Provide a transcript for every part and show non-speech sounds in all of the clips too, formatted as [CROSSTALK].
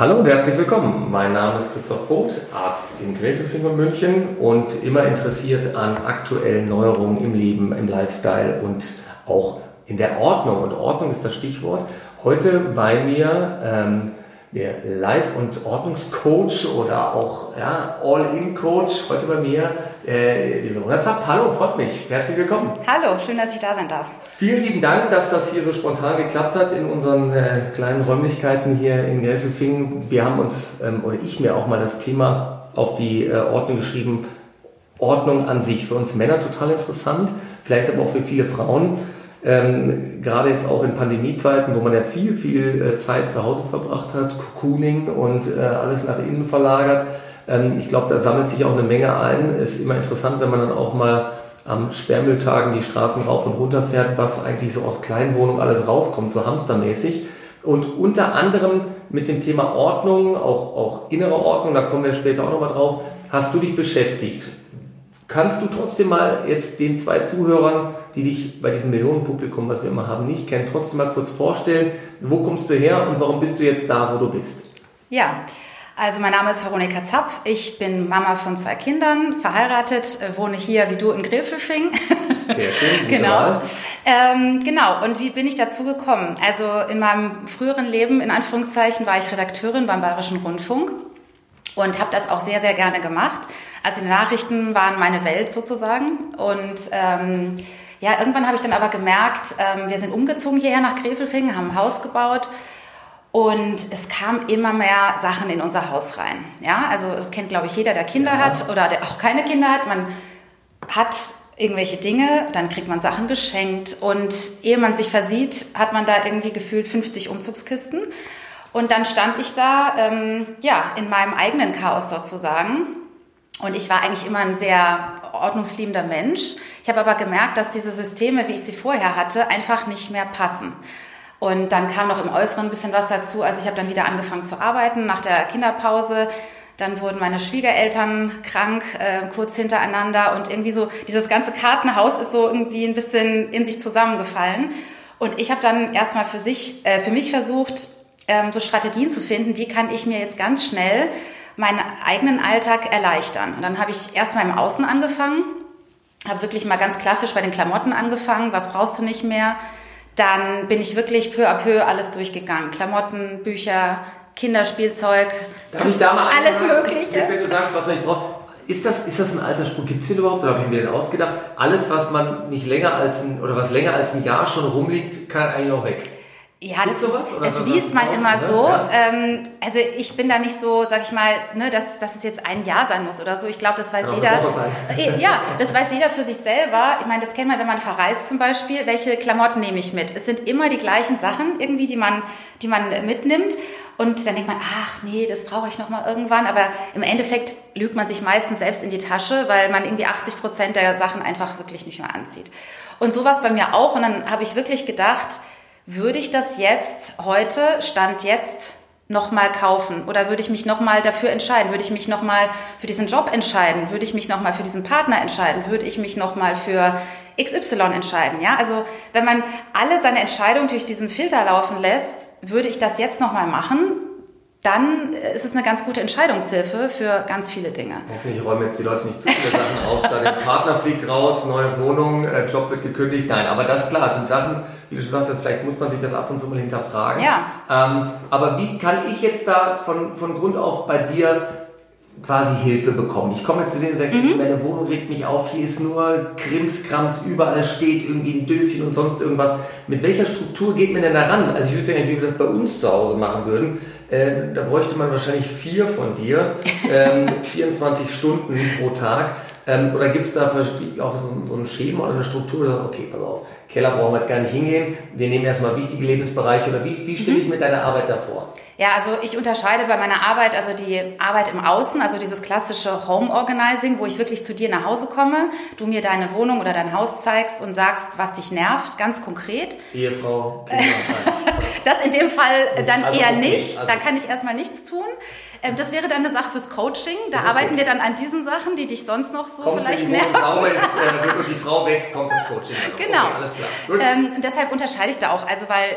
Hallo und herzlich willkommen. Mein Name ist Christoph Poth, Arzt in Gräfelfing München und immer interessiert an aktuellen Neuerungen im Leben, im Lifestyle und auch in der Ordnung. Und Ordnung ist das Stichwort. Heute bei mir ähm, der Life- und Ordnungscoach oder auch ja, All-In-Coach. Heute bei mir äh, die Verona Zapp. Hallo, freut mich. Herzlich willkommen. Hallo, schön, dass ich da sein darf. Vielen lieben Dank, dass das hier so spontan geklappt hat in unseren äh, kleinen Räumlichkeiten hier in Gelfelfingen. Wir haben uns, ähm, oder ich mir auch mal das Thema auf die äh, Ordnung geschrieben. Ordnung an sich für uns Männer total interessant, vielleicht aber auch für viele Frauen. Ähm, gerade jetzt auch in Pandemiezeiten, wo man ja viel, viel äh, Zeit zu Hause verbracht hat, Cocooning und äh, alles nach innen verlagert. Ähm, ich glaube, da sammelt sich auch eine Menge ein. Ist immer interessant, wenn man dann auch mal am Sperrmülltagen die Straßen rauf und runter fährt, was eigentlich so aus Kleinwohnungen alles rauskommt, so hamstermäßig. Und unter anderem mit dem Thema Ordnung, auch, auch innere Ordnung, da kommen wir später auch nochmal drauf, hast du dich beschäftigt. Kannst du trotzdem mal jetzt den zwei Zuhörern, die dich bei diesem Millionenpublikum, was wir immer haben, nicht kennen, trotzdem mal kurz vorstellen, wo kommst du her und warum bist du jetzt da, wo du bist? Ja, also mein Name ist Veronika Zapp. Ich bin Mama von zwei Kindern, verheiratet, äh, wohne hier wie du in Gräfelfing. [LAUGHS] Sehr schön. genau. Ähm, genau. Und wie bin ich dazu gekommen? Also in meinem früheren Leben, in Anführungszeichen, war ich Redakteurin beim Bayerischen Rundfunk und habe das auch sehr, sehr gerne gemacht. Also die Nachrichten waren meine Welt sozusagen. Und ähm, ja, irgendwann habe ich dann aber gemerkt, ähm, wir sind umgezogen hierher nach Grefelfingen, haben ein Haus gebaut. Und es kam immer mehr Sachen in unser Haus rein. Ja, also das kennt, glaube ich, jeder, der Kinder ja. hat oder der auch keine Kinder hat. Man hat irgendwelche Dinge, dann kriegt man Sachen geschenkt und ehe man sich versieht, hat man da irgendwie gefühlt 50 Umzugskisten. Und dann stand ich da, ähm, ja, in meinem eigenen Chaos sozusagen und ich war eigentlich immer ein sehr ordnungsliebender Mensch. Ich habe aber gemerkt, dass diese Systeme, wie ich sie vorher hatte, einfach nicht mehr passen. Und dann kam noch im Äußeren ein bisschen was dazu. Also ich habe dann wieder angefangen zu arbeiten nach der Kinderpause. Dann wurden meine Schwiegereltern krank, äh, kurz hintereinander. Und irgendwie so, dieses ganze Kartenhaus ist so irgendwie ein bisschen in sich zusammengefallen. Und ich habe dann erstmal für sich, äh, für mich versucht, ähm, so Strategien zu finden, wie kann ich mir jetzt ganz schnell meinen eigenen Alltag erleichtern. Und dann habe ich erstmal im Außen angefangen, habe wirklich mal ganz klassisch bei den Klamotten angefangen, was brauchst du nicht mehr. Dann bin ich wirklich peu à peu alles durchgegangen. Klamotten, Bücher, Kinderspielzeug, Darf ich da mal alles Mögliche. Wenn du sagst, was man nicht braucht, ist das, ist das ein alter Spruch? Gibt es den überhaupt? Oder habe ich mir den ausgedacht? Alles, was man nicht länger als ein, oder was länger als ein Jahr schon rumliegt, kann eigentlich auch weg. Ja, das, sowas, das liest man immer ne? so. Ja. Ähm, also ich bin da nicht so, sag ich mal, ne, dass, dass es jetzt ein Jahr sein muss oder so. Ich glaube, das weiß jeder. Äh, ja, das weiß jeder für sich selber. Ich meine, das kennt man, wenn man verreist zum Beispiel. Welche Klamotten nehme ich mit? Es sind immer die gleichen Sachen irgendwie, die man, die man mitnimmt. Und dann denkt man, ach nee, das brauche ich noch mal irgendwann. Aber im Endeffekt lügt man sich meistens selbst in die Tasche, weil man irgendwie 80 Prozent der Sachen einfach wirklich nicht mehr anzieht. Und so war es bei mir auch. Und dann habe ich wirklich gedacht, würde ich das jetzt heute, Stand jetzt, nochmal kaufen? Oder würde ich mich nochmal dafür entscheiden? Würde ich mich nochmal für diesen Job entscheiden? Würde ich mich nochmal für diesen Partner entscheiden? Würde ich mich nochmal für XY entscheiden? Ja, also wenn man alle seine Entscheidungen durch diesen Filter laufen lässt, würde ich das jetzt nochmal machen? Dann ist es eine ganz gute Entscheidungshilfe für ganz viele Dinge. Hoffentlich räumen jetzt die Leute nicht zu viele Sachen aus. Da der Partner fliegt raus, neue Wohnung, äh, Job wird gekündigt. Nein, aber das klar, sind Sachen, wie du schon sagst, vielleicht muss man sich das ab und zu mal hinterfragen. Ja. Ähm, aber wie kann ich jetzt da von, von Grund auf bei dir quasi Hilfe bekommen. Ich komme jetzt zu denen und sage, mhm. meine Wohnung regt mich auf, hier ist nur Krimskrams, überall steht irgendwie ein Döschen und sonst irgendwas. Mit welcher Struktur geht man denn da ran? Also ich wüsste ja nicht, wie wir das bei uns zu Hause machen würden. Äh, da bräuchte man wahrscheinlich vier von dir, ähm, [LAUGHS] 24 Stunden pro Tag. Ähm, oder gibt es da auch so, so ein Schema oder eine Struktur, wo okay, pass auf, Keller brauchen wir jetzt gar nicht hingehen. Wir nehmen erstmal wichtige Lebensbereiche. Oder wie, wie stelle ich mhm. mir deine Arbeit da vor? Ja, also ich unterscheide bei meiner Arbeit, also die Arbeit im Außen, also dieses klassische Home Organizing, wo ich wirklich zu dir nach Hause komme, du mir deine Wohnung oder dein Haus zeigst und sagst, was dich nervt, ganz konkret. Ehefrau, [LAUGHS] Kinder. das in dem Fall dann also eher okay. nicht. Also. Da kann ich erstmal nichts tun. Ähm, das wäre dann eine Sache fürs Coaching. Da okay. arbeiten wir dann an diesen Sachen, die dich sonst noch so kommt vielleicht nerven. Ist, äh, die Frau weg, kommt das Coaching. Genau. Okay, alles klar. Ähm, deshalb unterscheide ich da auch. Also weil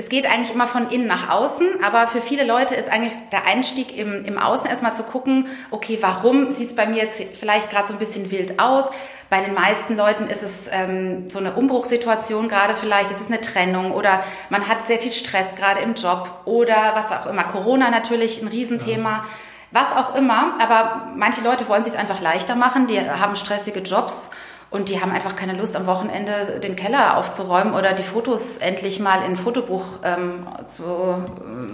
es geht eigentlich immer von innen nach außen, aber für viele Leute ist eigentlich der Einstieg im, im Außen erstmal zu gucken, okay, warum sieht es bei mir jetzt vielleicht gerade so ein bisschen wild aus? Bei den meisten Leuten ist es ähm, so eine Umbruchssituation gerade vielleicht, es ist eine Trennung oder man hat sehr viel Stress gerade im Job oder was auch immer. Corona natürlich ein Riesenthema. Ja. Was auch immer, aber manche Leute wollen sich es einfach leichter machen, die haben stressige Jobs und die haben einfach keine Lust, am Wochenende den Keller aufzuräumen oder die Fotos endlich mal in ein Fotobuch ähm, zu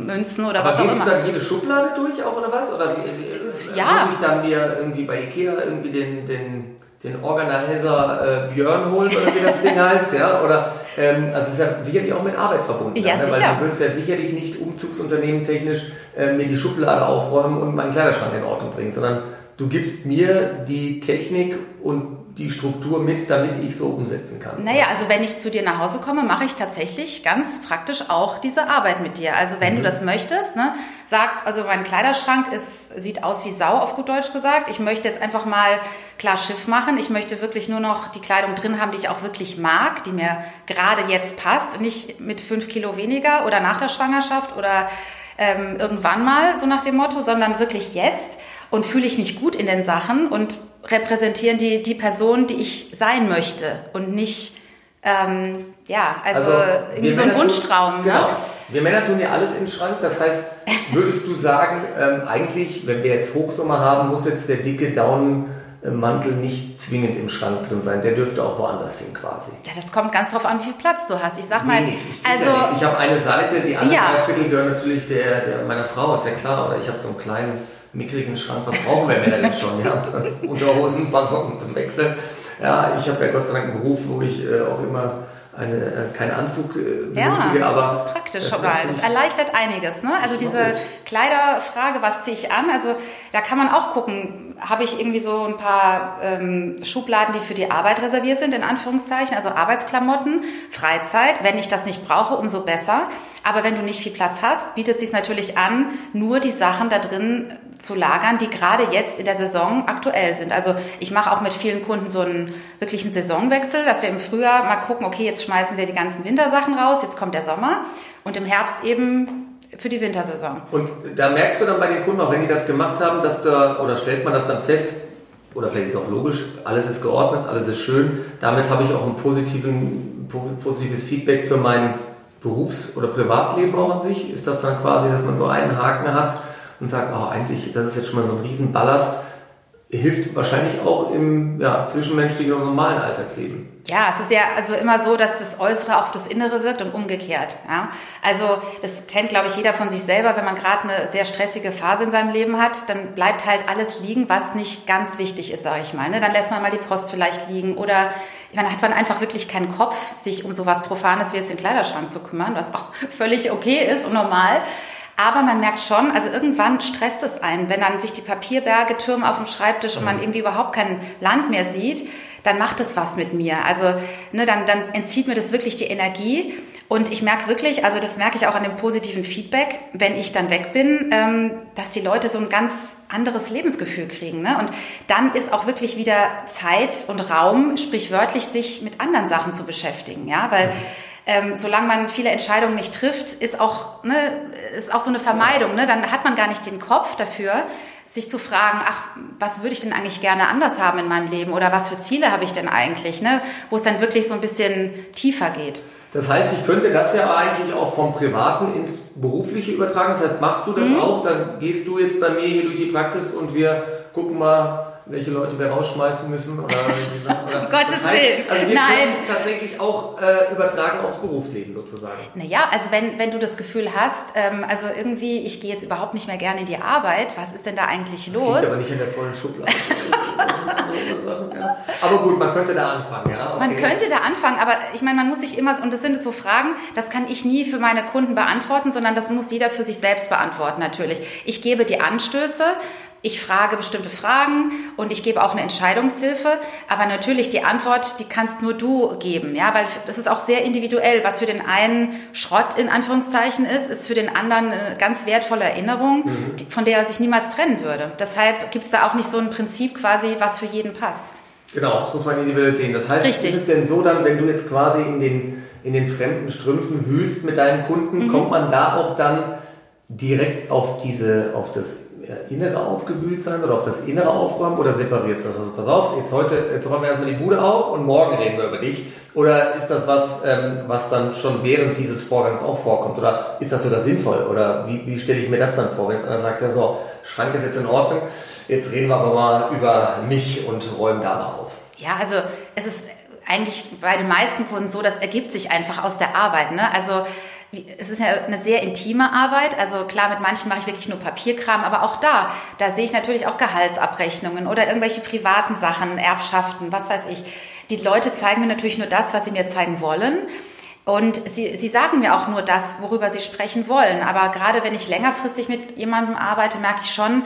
münzen oder Aber was auch immer. Aber du dann jede Schublade durch auch oder was? Oder wie, ja. muss ich dann mir irgendwie bei Ikea irgendwie den, den, den Organizer äh, Björn holen oder wie das Ding [LAUGHS] heißt? Ja? Oder, ähm, also es ist ja sicherlich auch mit Arbeit verbunden. Ja, ne? Weil du wirst ja sicherlich nicht Umzugsunternehmen technisch äh, mir die Schublade aufräumen und meinen Kleiderschrank in Ordnung bringen, sondern du gibst mir die Technik und die Struktur mit, damit ich so umsetzen kann. Naja, also wenn ich zu dir nach Hause komme, mache ich tatsächlich ganz praktisch auch diese Arbeit mit dir. Also wenn mhm. du das möchtest, ne, sagst, also mein Kleiderschrank ist, sieht aus wie Sau, auf gut Deutsch gesagt. Ich möchte jetzt einfach mal klar Schiff machen. Ich möchte wirklich nur noch die Kleidung drin haben, die ich auch wirklich mag, die mir gerade jetzt passt. Nicht mit fünf Kilo weniger oder nach der Schwangerschaft oder ähm, irgendwann mal, so nach dem Motto, sondern wirklich jetzt und fühle ich mich gut in den Sachen und repräsentieren die, die Person, die ich sein möchte und nicht, ähm, ja, also, also irgendwie so ein Männer Wunschtraum. Tun, ne? genau. Ne? Wir Männer tun ja alles in den Schrank. Das heißt, würdest du sagen, ähm, eigentlich, wenn wir jetzt Hochsommer haben, muss jetzt der dicke Daunenmantel nicht zwingend im Schrank drin sein. Der dürfte auch woanders hin quasi. Ja, das kommt ganz drauf an, wie viel Platz du hast. Ich sag mal, Wenig. Ich, also, ja ich habe eine Seite, die andere ja. Viertel gehören natürlich der, der meiner Frau, ist ja klar. Oder ich habe so einen kleinen mickrigen Schrank, was brauchen wir Männer denn schon? Ja, [LAUGHS] Unterhosen, paar Socken zum Wechseln. Ja, ich habe ja Gott sei Dank einen Beruf, wo ich äh, auch immer eine, äh, keinen Anzug äh, benötige, ja, aber. Das ist praktisch schon mal. Das erleichtert einiges. Ne? Also diese. Kleiderfrage, was ziehe ich an? Also da kann man auch gucken, habe ich irgendwie so ein paar ähm, Schubladen, die für die Arbeit reserviert sind, in Anführungszeichen, also Arbeitsklamotten, Freizeit. Wenn ich das nicht brauche, umso besser. Aber wenn du nicht viel Platz hast, bietet es sich natürlich an, nur die Sachen da drin zu lagern, die gerade jetzt in der Saison aktuell sind. Also ich mache auch mit vielen Kunden so einen wirklichen Saisonwechsel, dass wir im Frühjahr mal gucken, okay, jetzt schmeißen wir die ganzen Wintersachen raus, jetzt kommt der Sommer und im Herbst eben für die Wintersaison. Und da merkst du dann bei den Kunden, auch wenn die das gemacht haben, dass da, oder stellt man das dann fest, oder vielleicht ist es auch logisch, alles ist geordnet, alles ist schön. Damit habe ich auch ein positiven, positives Feedback für mein Berufs- oder Privatleben auch an sich. Ist das dann quasi, dass man so einen Haken hat, und sagt, oh, eigentlich, das ist jetzt schon mal so ein Riesenballast, hilft wahrscheinlich auch im ja, zwischenmenschlichen und normalen Alltagsleben. Ja, es ist ja also immer so, dass das Äußere auf das Innere wirkt und umgekehrt. Ja? Also das kennt, glaube ich, jeder von sich selber. Wenn man gerade eine sehr stressige Phase in seinem Leben hat, dann bleibt halt alles liegen, was nicht ganz wichtig ist, sage ich mal. Ne? Dann lässt man mal die Post vielleicht liegen oder dann hat man einfach wirklich keinen Kopf, sich um sowas Profanes wie jetzt den Kleiderschrank zu kümmern, was auch [LAUGHS] völlig okay ist und normal. Aber man merkt schon, also irgendwann stresst es einen, wenn dann sich die Papierberge türmen auf dem Schreibtisch und man irgendwie überhaupt kein Land mehr sieht, dann macht es was mit mir. Also ne, dann, dann entzieht mir das wirklich die Energie. Und ich merke wirklich, also das merke ich auch an dem positiven Feedback, wenn ich dann weg bin, ähm, dass die Leute so ein ganz anderes Lebensgefühl kriegen. Ne? Und dann ist auch wirklich wieder Zeit und Raum, sprichwörtlich sich mit anderen Sachen zu beschäftigen. Ja, weil ähm, solange man viele Entscheidungen nicht trifft, ist auch, ne, ist auch so eine Vermeidung. Ne? Dann hat man gar nicht den Kopf dafür, sich zu fragen, ach, was würde ich denn eigentlich gerne anders haben in meinem Leben oder was für Ziele habe ich denn eigentlich, ne? wo es dann wirklich so ein bisschen tiefer geht. Das heißt, ich könnte das ja eigentlich auch vom Privaten ins Berufliche übertragen. Das heißt, machst du das mhm. auch? Dann gehst du jetzt bei mir hier durch die Praxis und wir gucken mal, welche Leute wir rausschmeißen müssen oder, oder [LAUGHS] um Gottes das heißt, Willen. Also wir Nein. können es tatsächlich auch äh, übertragen aufs Berufsleben sozusagen. Naja, also wenn, wenn du das Gefühl hast, ähm, also irgendwie, ich gehe jetzt überhaupt nicht mehr gerne in die Arbeit, was ist denn da eigentlich los? Das liegt aber nicht in der vollen Schublade. [LAUGHS] aber gut, man könnte da anfangen, ja. Okay. Man könnte da anfangen, aber ich meine, man muss sich immer, und das sind so Fragen, das kann ich nie für meine Kunden beantworten, sondern das muss jeder für sich selbst beantworten natürlich. Ich gebe die Anstöße, ich frage bestimmte Fragen und ich gebe auch eine Entscheidungshilfe. Aber natürlich die Antwort, die kannst nur du geben, ja, weil das ist auch sehr individuell. Was für den einen Schrott in Anführungszeichen ist, ist für den anderen eine ganz wertvolle Erinnerung, mhm. von der er sich niemals trennen würde. Deshalb gibt es da auch nicht so ein Prinzip quasi, was für jeden passt. Genau, das muss man individuell sehen. Das heißt, Richtig. ist es denn so dann, wenn du jetzt quasi in den, in den fremden Strümpfen wühlst mit deinen Kunden, Mhm. kommt man da auch dann direkt auf diese, auf das innere Aufgewühltsein oder auf das innere Aufräumen oder separierst du das? Also pass auf, jetzt heute, jetzt räumen wir erstmal die Bude auf und morgen reden wir über dich. Oder ist das was, ähm, was dann schon während dieses Vorgangs auch vorkommt? Oder ist das sogar sinnvoll? Oder wie, wie stelle ich mir das dann vor? Wenn einer sagt, ja so, Schrank ist jetzt in Ordnung, jetzt reden wir aber mal über mich und räumen da mal auf. Ja, also es ist eigentlich bei den meisten Kunden so, das ergibt sich einfach aus der Arbeit. Ne? Also es ist ja eine sehr intime Arbeit. Also klar, mit manchen mache ich wirklich nur Papierkram, aber auch da, da sehe ich natürlich auch Gehaltsabrechnungen oder irgendwelche privaten Sachen, Erbschaften, was weiß ich. Die Leute zeigen mir natürlich nur das, was sie mir zeigen wollen. Und sie, sie sagen mir auch nur das, worüber sie sprechen wollen. Aber gerade wenn ich längerfristig mit jemandem arbeite, merke ich schon,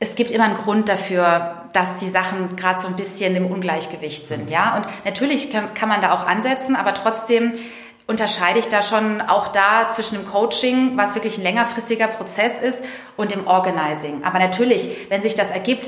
es gibt immer einen Grund dafür, dass die Sachen gerade so ein bisschen im Ungleichgewicht sind, ja. Und natürlich kann, kann man da auch ansetzen, aber trotzdem unterscheide ich da schon auch da zwischen dem Coaching, was wirklich ein längerfristiger Prozess ist, und dem Organizing. Aber natürlich, wenn sich das ergibt,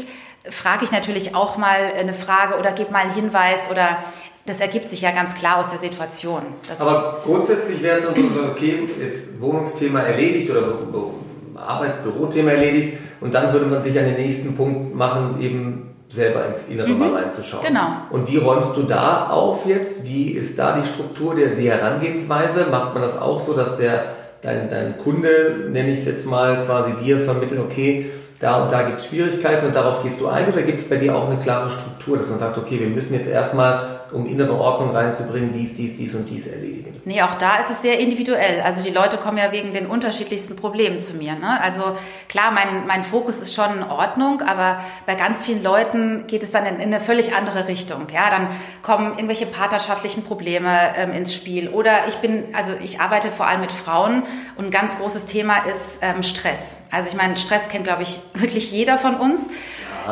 frage ich natürlich auch mal eine Frage oder gebe mal einen Hinweis oder das ergibt sich ja ganz klar aus der Situation. Aber grundsätzlich wäre es dann so, okay, jetzt Wohnungsthema erledigt oder Bü- Bü- Arbeitsbürothema erledigt und dann würde man sich an den nächsten Punkt machen, eben selber ins Innere mal reinzuschauen. Genau. Und wie räumst du da auf jetzt? Wie ist da die Struktur, die, die Herangehensweise? Macht man das auch so, dass der dein, dein Kunde, nenne ich es jetzt mal, quasi dir vermittelt, okay, da und da gibt es Schwierigkeiten und darauf gehst du ein oder gibt es bei dir auch eine klare Struktur, dass man sagt, okay, wir müssen jetzt erstmal, um innere Ordnung reinzubringen, dies, dies, dies und dies erledigen? Nee, auch da ist es sehr individuell. Also die Leute kommen ja wegen den unterschiedlichsten Problemen zu mir. Ne? Also klar, mein, mein Fokus ist schon Ordnung, aber bei ganz vielen Leuten geht es dann in, in eine völlig andere Richtung. Ja, dann kommen irgendwelche partnerschaftlichen Probleme ähm, ins Spiel. Oder ich bin, also ich arbeite vor allem mit Frauen und ein ganz großes Thema ist ähm, Stress. Also ich meine, Stress kennt, glaube ich, [LAUGHS] wirklich jeder von uns.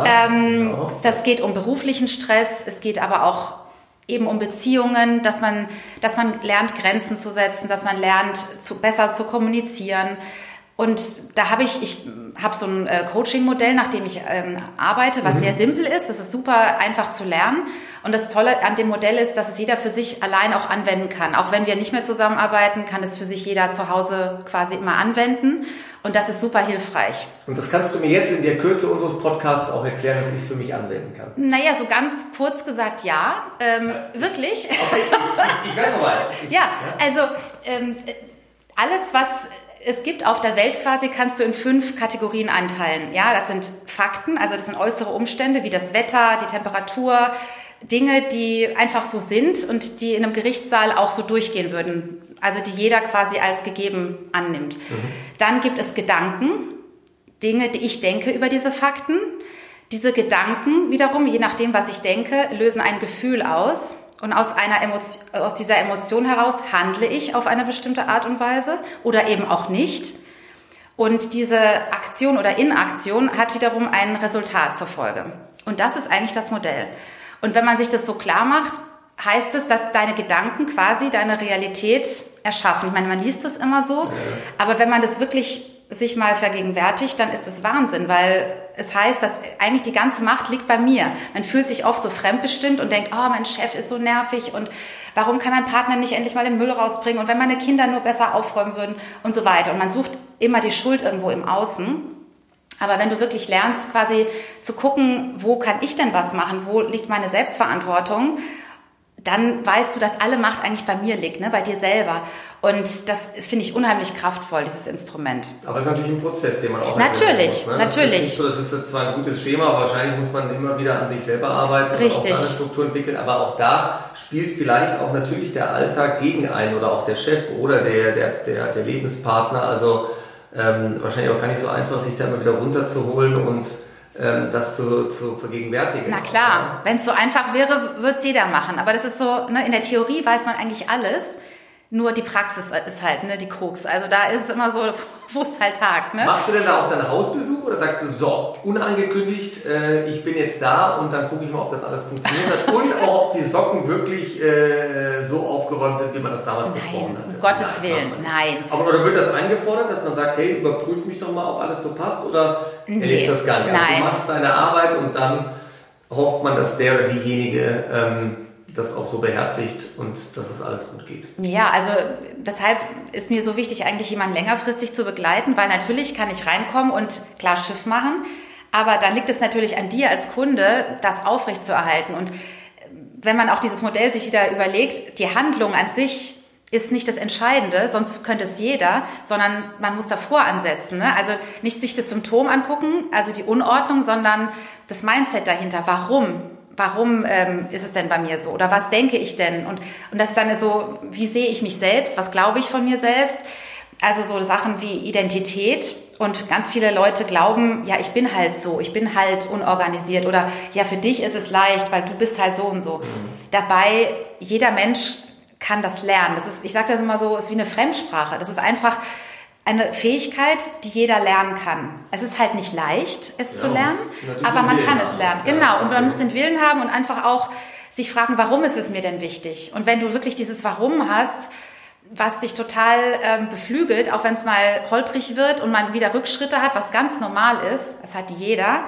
ähm, genau. Das geht um beruflichen Stress, es geht aber auch eben um Beziehungen, dass man, dass man lernt, Grenzen zu setzen, dass man lernt, zu, besser zu kommunizieren. Und da habe ich, ich habe so ein äh, Coaching-Modell, nach dem ich ähm, arbeite, was sehr simpel ist. Das ist super einfach zu lernen. Und das Tolle an dem Modell ist, dass es jeder für sich allein auch anwenden kann. Auch wenn wir nicht mehr zusammenarbeiten, kann es für sich jeder zu Hause quasi immer anwenden. Und das ist super hilfreich. Und das kannst du mir jetzt in der Kürze unseres Podcasts auch erklären, dass ich es für mich anwenden kann. Naja, so ganz kurz gesagt ja. Ähm, wirklich. Okay, ich, ich, ich weiß noch weiter. Ich- [LAUGHS] Ja, also ähm, alles, was es gibt auf der Welt quasi, kannst du in fünf Kategorien einteilen. Ja, das sind Fakten, also das sind äußere Umstände wie das Wetter, die Temperatur, Dinge, die einfach so sind und die in einem Gerichtssaal auch so durchgehen würden. Also die jeder quasi als gegeben annimmt. Dann gibt es Gedanken, Dinge, die ich denke über diese Fakten. Diese Gedanken wiederum, je nachdem, was ich denke, lösen ein Gefühl aus. Und aus, einer Emotion, aus dieser Emotion heraus handle ich auf eine bestimmte Art und Weise oder eben auch nicht. Und diese Aktion oder Inaktion hat wiederum ein Resultat zur Folge. Und das ist eigentlich das Modell. Und wenn man sich das so klar macht, heißt es, dass deine Gedanken quasi deine Realität erschaffen. Ich meine, man liest das immer so, aber wenn man das wirklich sich mal vergegenwärtigt, dann ist es Wahnsinn, weil es heißt, dass eigentlich die ganze Macht liegt bei mir. Man fühlt sich oft so fremdbestimmt und denkt, oh, mein Chef ist so nervig und warum kann mein Partner nicht endlich mal den Müll rausbringen und wenn meine Kinder nur besser aufräumen würden und so weiter. Und man sucht immer die Schuld irgendwo im Außen. Aber wenn du wirklich lernst, quasi zu gucken, wo kann ich denn was machen, wo liegt meine Selbstverantwortung, dann weißt du, dass alle Macht eigentlich bei mir liegt, ne, bei dir selber. Und das finde ich unheimlich kraftvoll, dieses Instrument. Aber es ist natürlich ein Prozess, den man auch Natürlich, muss, ne? Das natürlich. so, das ist zwar ein gutes Schema, aber wahrscheinlich muss man immer wieder an sich selber arbeiten und Richtig. auch da eine Struktur entwickeln. Aber auch da spielt vielleicht auch natürlich der Alltag gegen einen oder auch der Chef oder der, der, der, der Lebenspartner. Also ähm, wahrscheinlich auch gar nicht so einfach, sich da immer wieder runterzuholen und das zu, zu vergegenwärtigen. Na klar, wenn es so einfach wäre, würde es jeder machen. Aber das ist so, ne, in der Theorie weiß man eigentlich alles. Nur die Praxis ist halt ne, die Krux. Also da ist es immer so, wo es halt hakt. Ne? Machst du denn da auch deinen Hausbesuch oder sagst du, so, unangekündigt, äh, ich bin jetzt da und dann gucke ich mal, ob das alles funktioniert hat und auch, ob die Socken wirklich äh, so aufgeräumt sind, wie man das damals besprochen Nein, hatte? um Gottes Nein, Willen, nicht. nein. Aber oder wird das eingefordert, dass man sagt, hey, überprüf mich doch mal, ob alles so passt oder Nee, erlebst du das gar nicht? Also nein. du machst deine Arbeit und dann hofft man, dass der oder diejenige ähm, das auch so beherzigt und dass es alles gut geht. Ja, also deshalb ist mir so wichtig, eigentlich jemanden längerfristig zu begleiten, weil natürlich kann ich reinkommen und klar Schiff machen, aber dann liegt es natürlich an dir als Kunde, das aufrechtzuerhalten. Und wenn man auch dieses Modell sich wieder überlegt, die Handlung an sich ist nicht das Entscheidende, sonst könnte es jeder, sondern man muss davor ansetzen. Ne? Also nicht sich das Symptom angucken, also die Unordnung, sondern das Mindset dahinter. Warum? Warum ähm, ist es denn bei mir so? Oder was denke ich denn? Und, und das ist dann so, wie sehe ich mich selbst? Was glaube ich von mir selbst? Also so Sachen wie Identität. Und ganz viele Leute glauben, ja, ich bin halt so, ich bin halt unorganisiert oder ja, für dich ist es leicht, weil du bist halt so und so. Mhm. Dabei, jeder Mensch kann das lernen. Das ist, ich sage das immer so, ist wie eine Fremdsprache. Das ist einfach eine Fähigkeit, die jeder lernen kann. Es ist halt nicht leicht, es ja, zu lernen, aber man kann es lernen. Genau. Und man muss den Willen haben und einfach auch sich fragen, warum ist es mir denn wichtig? Und wenn du wirklich dieses Warum hast, was dich total ähm, beflügelt, auch wenn es mal holprig wird und man wieder Rückschritte hat, was ganz normal ist, das hat jeder,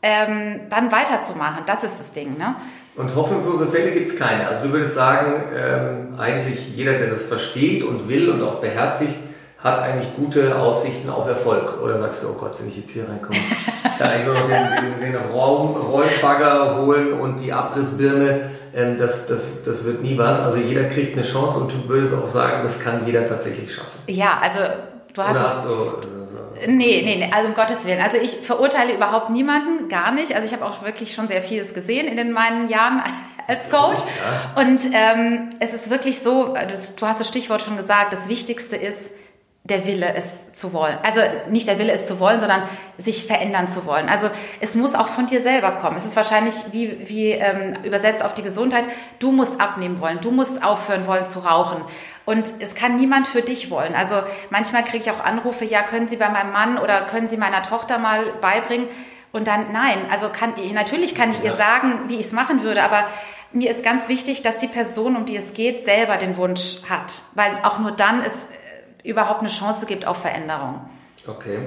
ähm, dann weiterzumachen. Das ist das Ding. Ne? Und hoffnungslose Fälle gibt es keine. Also du würdest sagen, ähm, eigentlich jeder, der das versteht und will und auch beherzigt, hat eigentlich gute Aussichten auf Erfolg. Oder sagst du, oh Gott, wenn ich jetzt hier reinkomme, ich kann eigentlich nur noch den, den, den Raum, Rollbagger holen und die Abrissbirne. Ähm, das, das, das wird nie was. Also jeder kriegt eine Chance und du würdest auch sagen, das kann jeder tatsächlich schaffen. Ja, also du hast... Oder hast du, Nee, nee, nee, also um Gottes Willen. Also ich verurteile überhaupt niemanden, gar nicht. Also ich habe auch wirklich schon sehr vieles gesehen in den meinen Jahren [LAUGHS] als Coach. Ja. Und ähm, es ist wirklich so, das, du hast das Stichwort schon gesagt, das Wichtigste ist, der Wille, es zu wollen. Also nicht der Wille, es zu wollen, sondern sich verändern zu wollen. Also es muss auch von dir selber kommen. Es ist wahrscheinlich wie, wie ähm, übersetzt auf die Gesundheit. Du musst abnehmen wollen. Du musst aufhören wollen zu rauchen. Und es kann niemand für dich wollen. Also manchmal kriege ich auch Anrufe, ja, können Sie bei meinem Mann oder können Sie meiner Tochter mal beibringen? Und dann, nein, also kann, natürlich kann ich ja. ihr sagen, wie ich es machen würde, aber mir ist ganz wichtig, dass die Person, um die es geht, selber den Wunsch hat. Weil auch nur dann ist überhaupt eine Chance gibt auf Veränderung. Okay.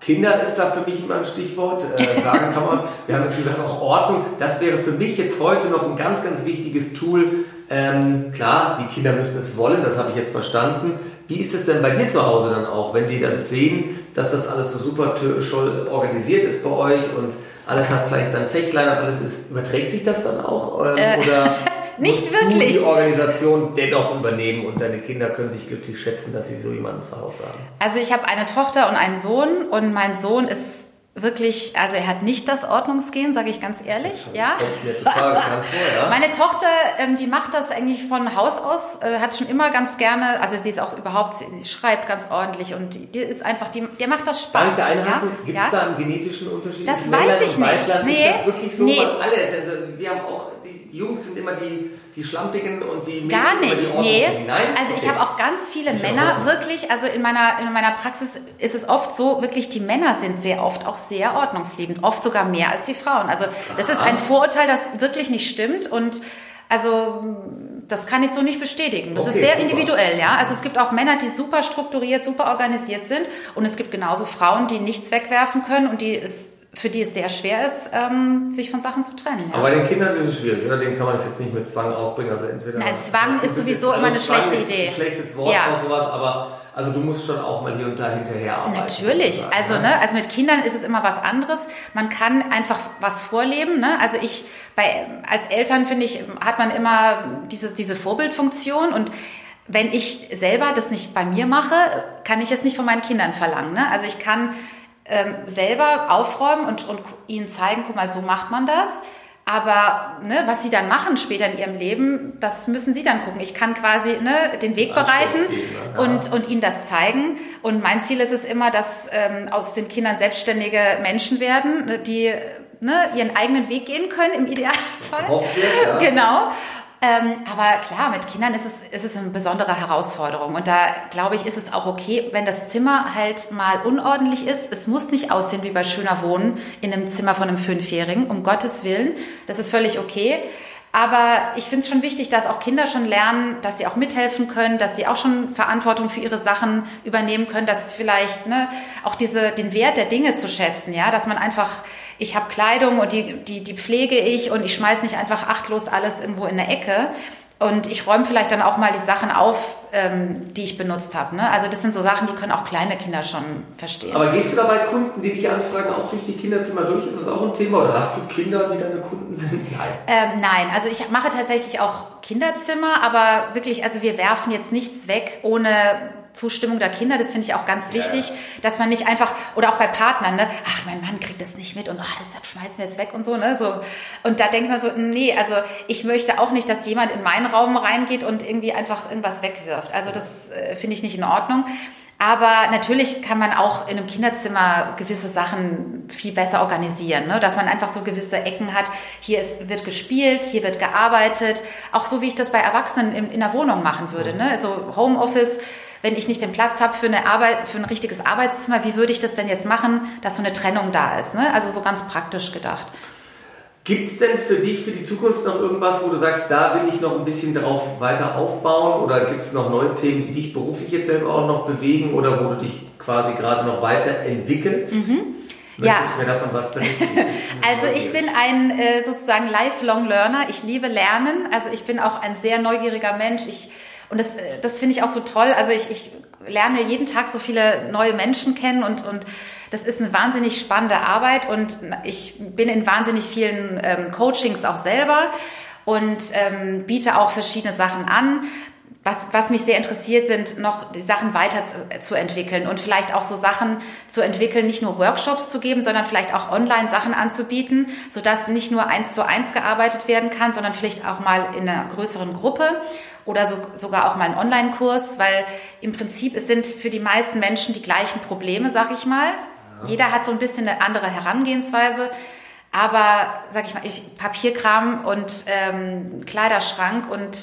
Kinder ist da für mich immer ein Stichwort. Äh, sagen kann man, [LAUGHS] wir haben jetzt gesagt, auch Ordnung. Das wäre für mich jetzt heute noch ein ganz, ganz wichtiges Tool. Ähm, klar, die Kinder müssen es wollen, das habe ich jetzt verstanden. Wie ist es denn bei dir zu Hause dann auch, wenn die das sehen, dass das alles so super toll organisiert ist bei euch und alles hat vielleicht sein Fächlein und alles ist, überträgt sich das dann auch? Ähm, äh. Oder [LAUGHS] Nicht wirklich. Du die Organisation dennoch übernehmen und deine Kinder können sich glücklich schätzen, dass sie so jemanden zu Hause haben. Also ich habe eine Tochter und einen Sohn und mein Sohn ist wirklich, also er hat nicht das Ordnungsgehen, sage ich ganz ehrlich. Das ja. Total vor, ja. [LAUGHS] Meine Tochter, ähm, die macht das eigentlich von Haus aus, äh, hat schon immer ganz gerne, also sie ist auch überhaupt, sie schreibt ganz ordentlich und die, ist einfach, die, der macht das Spaß. Darf ich da ja? Gibt es ja? da einen genetischen Unterschied? Das weiß ich nicht. Nee. Ist das wirklich so? Nee. Alle, wir haben auch die Jungs sind immer die, die Schlampigen und die Mädchen Gar nicht, immer die nee. Nein? Also okay. ich habe auch ganz viele ich Männer, wirklich, also in meiner, in meiner Praxis ist es oft so, wirklich die Männer sind sehr oft auch sehr ordnungsliebend, oft sogar mehr als die Frauen. Also das Aha. ist ein Vorurteil, das wirklich nicht stimmt und also das kann ich so nicht bestätigen. Das okay, ist sehr super. individuell, ja. Also es gibt auch Männer, die super strukturiert, super organisiert sind und es gibt genauso Frauen, die nichts wegwerfen können und die es für die es sehr schwer ist, ähm, sich von Sachen zu trennen. Ja. Aber bei den Kindern ist es schwierig, oder? Den kann man das jetzt nicht mit Zwang aufbringen. Also entweder Nein, Zwang ist sowieso immer eine schlechte Idee. Ein schlechtes Wort ja. oder sowas, aber also du musst schon auch mal hier und da hinterher arbeiten. Natürlich. Also, ne? ne, also mit Kindern ist es immer was anderes. Man kann einfach was vorleben. Ne? Also ich, bei, als Eltern finde ich, hat man immer diese, diese Vorbildfunktion und wenn ich selber das nicht bei mir mache, kann ich es nicht von meinen Kindern verlangen. Ne? Also ich kann ähm, selber aufräumen und, und ihnen zeigen, guck mal, so macht man das. Aber ne, was sie dann machen später in ihrem Leben, das müssen sie dann gucken. Ich kann quasi ne, den Weg bereiten geben, ja. und, und ihnen das zeigen. Und mein Ziel ist es immer, dass ähm, aus den Kindern selbstständige Menschen werden, ne, die ne, ihren eigenen Weg gehen können im Idealfall. Hoffentlich, ja. [LAUGHS] Genau. Ähm, aber klar, mit Kindern ist es, ist es eine besondere Herausforderung. Und da glaube ich, ist es auch okay, wenn das Zimmer halt mal unordentlich ist. Es muss nicht aussehen wie bei schöner Wohnen in einem Zimmer von einem Fünfjährigen, um Gottes Willen. Das ist völlig okay. Aber ich finde es schon wichtig, dass auch Kinder schon lernen, dass sie auch mithelfen können, dass sie auch schon Verantwortung für ihre Sachen übernehmen können, dass vielleicht ne, auch diese, den Wert der Dinge zu schätzen, ja, dass man einfach ich habe Kleidung und die, die, die pflege ich und ich schmeiß nicht einfach achtlos alles irgendwo in der Ecke. Und ich räume vielleicht dann auch mal die Sachen auf, ähm, die ich benutzt habe. Ne? Also das sind so Sachen, die können auch kleine Kinder schon verstehen. Aber gehst du da bei Kunden, die dich anfragen, auch durch die Kinderzimmer durch? Ist das auch ein Thema? Oder hast du Kinder, die deine Kunden sind? [LAUGHS] Nein. Ähm, nein, also ich mache tatsächlich auch Kinderzimmer, aber wirklich, also wir werfen jetzt nichts weg, ohne Zustimmung der Kinder, das finde ich auch ganz wichtig, ja. dass man nicht einfach, oder auch bei Partnern, ne, ach, mein Mann kriegt das nicht mit und oh, das schmeißen wir jetzt weg und so, ne, so. Und da denkt man so, nee, also ich möchte auch nicht, dass jemand in meinen Raum reingeht und irgendwie einfach irgendwas wegwirft. Also das äh, finde ich nicht in Ordnung. Aber natürlich kann man auch in einem Kinderzimmer gewisse Sachen viel besser organisieren, ne? dass man einfach so gewisse Ecken hat. Hier ist, wird gespielt, hier wird gearbeitet, auch so wie ich das bei Erwachsenen in, in der Wohnung machen würde. Ne? Also Homeoffice wenn ich nicht den Platz habe für eine Arbeit, für ein richtiges Arbeitszimmer, wie würde ich das denn jetzt machen, dass so eine Trennung da ist? Ne? Also so ganz praktisch gedacht. Gibt es denn für dich für die Zukunft noch irgendwas, wo du sagst, da will ich noch ein bisschen darauf weiter aufbauen? Oder gibt es noch neue Themen, die dich beruflich jetzt selber auch noch bewegen oder wo du dich quasi gerade noch weiterentwickelst? Mhm. Ja. Ich mir davon was berichten? [LAUGHS] also ich bin ein äh, sozusagen lifelong Learner. Ich liebe Lernen. Also ich bin auch ein sehr neugieriger Mensch. Ich und das, das finde ich auch so toll. Also ich, ich lerne jeden Tag so viele neue Menschen kennen und, und das ist eine wahnsinnig spannende Arbeit und ich bin in wahnsinnig vielen ähm, Coachings auch selber und ähm, biete auch verschiedene Sachen an. Was, was mich sehr interessiert, sind noch die Sachen weiter zu, zu, entwickeln und vielleicht auch so Sachen zu entwickeln, nicht nur Workshops zu geben, sondern vielleicht auch online Sachen anzubieten, sodass nicht nur eins zu eins gearbeitet werden kann, sondern vielleicht auch mal in einer größeren Gruppe oder so, sogar auch mal einen Online-Kurs, weil im Prinzip es sind für die meisten Menschen die gleichen Probleme, sag ich mal. Jeder hat so ein bisschen eine andere Herangehensweise. Aber, sag ich mal, ich, Papierkram und ähm, Kleiderschrank und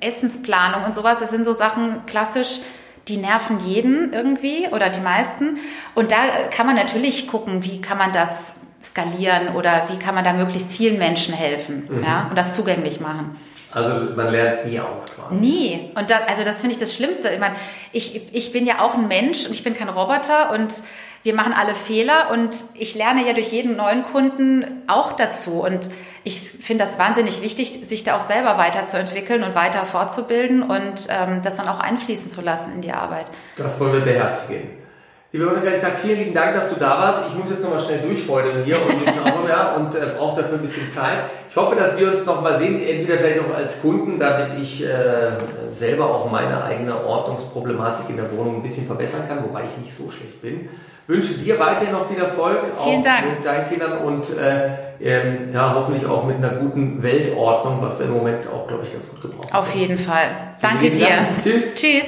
äh, Essensplanung und sowas, das sind so Sachen klassisch, die nerven jeden irgendwie oder die meisten. Und da kann man natürlich gucken, wie kann man das skalieren oder wie kann man da möglichst vielen Menschen helfen mhm. ja, und das zugänglich machen. Also man lernt nie aus quasi. Nie. Und da, also das finde ich das Schlimmste. Ich meine, ich, ich bin ja auch ein Mensch und ich bin kein Roboter und wir machen alle Fehler und ich lerne ja durch jeden neuen Kunden auch dazu. Und ich finde das wahnsinnig wichtig, sich da auch selber weiterzuentwickeln und weiter fortzubilden und ähm, das dann auch einfließen zu lassen in die Arbeit. Das wollen wir beherzigen. Liebe Monika, ich sage vielen lieben Dank, dass du da warst. Ich muss jetzt nochmal schnell durchfeudeln hier und, ja, und äh, brauche dafür ein bisschen Zeit. Ich hoffe, dass wir uns nochmal sehen, entweder vielleicht auch als Kunden, damit ich äh, selber auch meine eigene Ordnungsproblematik in der Wohnung ein bisschen verbessern kann, wobei ich nicht so schlecht bin. Wünsche dir weiterhin noch viel Erfolg, Vielen auch Dank. mit deinen Kindern und äh, ähm, ja, hoffentlich auch mit einer guten Weltordnung, was wir im Moment auch, glaube ich, ganz gut gebrauchen. Auf jeden Fall. Danke dir. Dank. Tschüss. Tschüss.